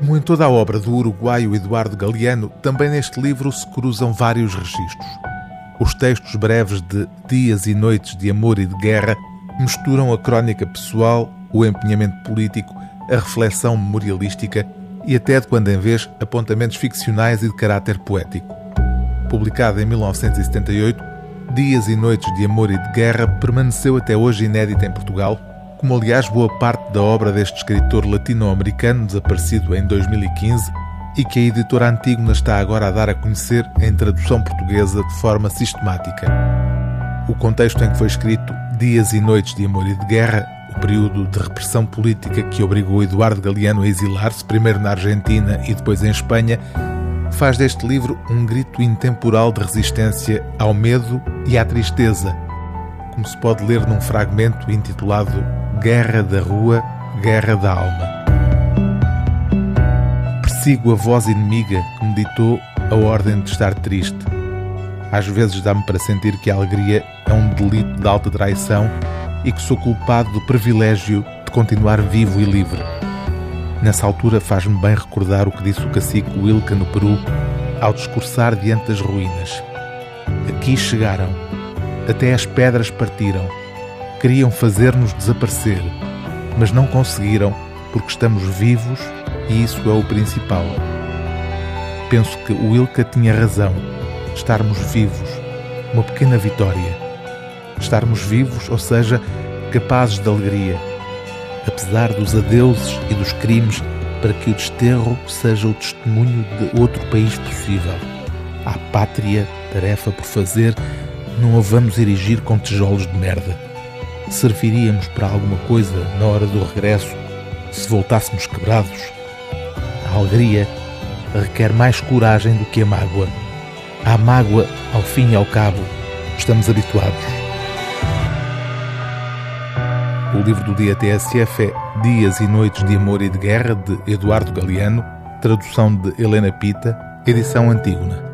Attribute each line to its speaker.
Speaker 1: Como em toda a obra do uruguaio Eduardo Galeano, também neste livro se cruzam vários registros. Os textos breves de Dias e Noites de Amor e de Guerra misturam a crónica pessoal, o empenhamento político, a reflexão memorialística e até de quando em vez apontamentos ficcionais e de caráter poético. Publicado em 1978, Dias e Noites de Amor e de Guerra permaneceu até hoje inédita em Portugal como aliás boa parte da obra deste escritor latino-americano desaparecido em 2015 e que a editora Antígona está agora a dar a conhecer em tradução portuguesa de forma sistemática. O contexto em que foi escrito Dias e Noites de Amor e de Guerra, o período de repressão política que obrigou Eduardo Galeano a exilar-se, primeiro na Argentina e depois em Espanha, faz deste livro um grito intemporal de resistência ao medo e à tristeza, como se pode ler num fragmento intitulado Guerra da Rua, Guerra da Alma. Persigo a voz inimiga que me ditou a ordem de estar triste. Às vezes dá-me para sentir que a alegria é um delito de alta traição e que sou culpado do privilégio de continuar vivo e livre. Nessa altura faz-me bem recordar o que disse o cacique Wilka no Peru ao discursar diante das ruínas. Aqui chegaram, até as pedras partiram Queriam fazer-nos desaparecer, mas não conseguiram porque estamos vivos e isso é o principal. Penso que o Ilka tinha razão. Estarmos vivos, uma pequena vitória. Estarmos vivos, ou seja, capazes de alegria, apesar dos adeuses e dos crimes, para que o desterro seja o testemunho de outro país possível. À pátria, tarefa por fazer, não a vamos erigir com tijolos de merda serviríamos para alguma coisa na hora do regresso se voltássemos quebrados? A alegria requer mais coragem do que a mágoa. À mágoa, ao fim e ao cabo, estamos habituados. O livro do dia TSF é Dias e Noites de Amor e de Guerra, de Eduardo Galeano, tradução de Helena Pita, edição Antígona.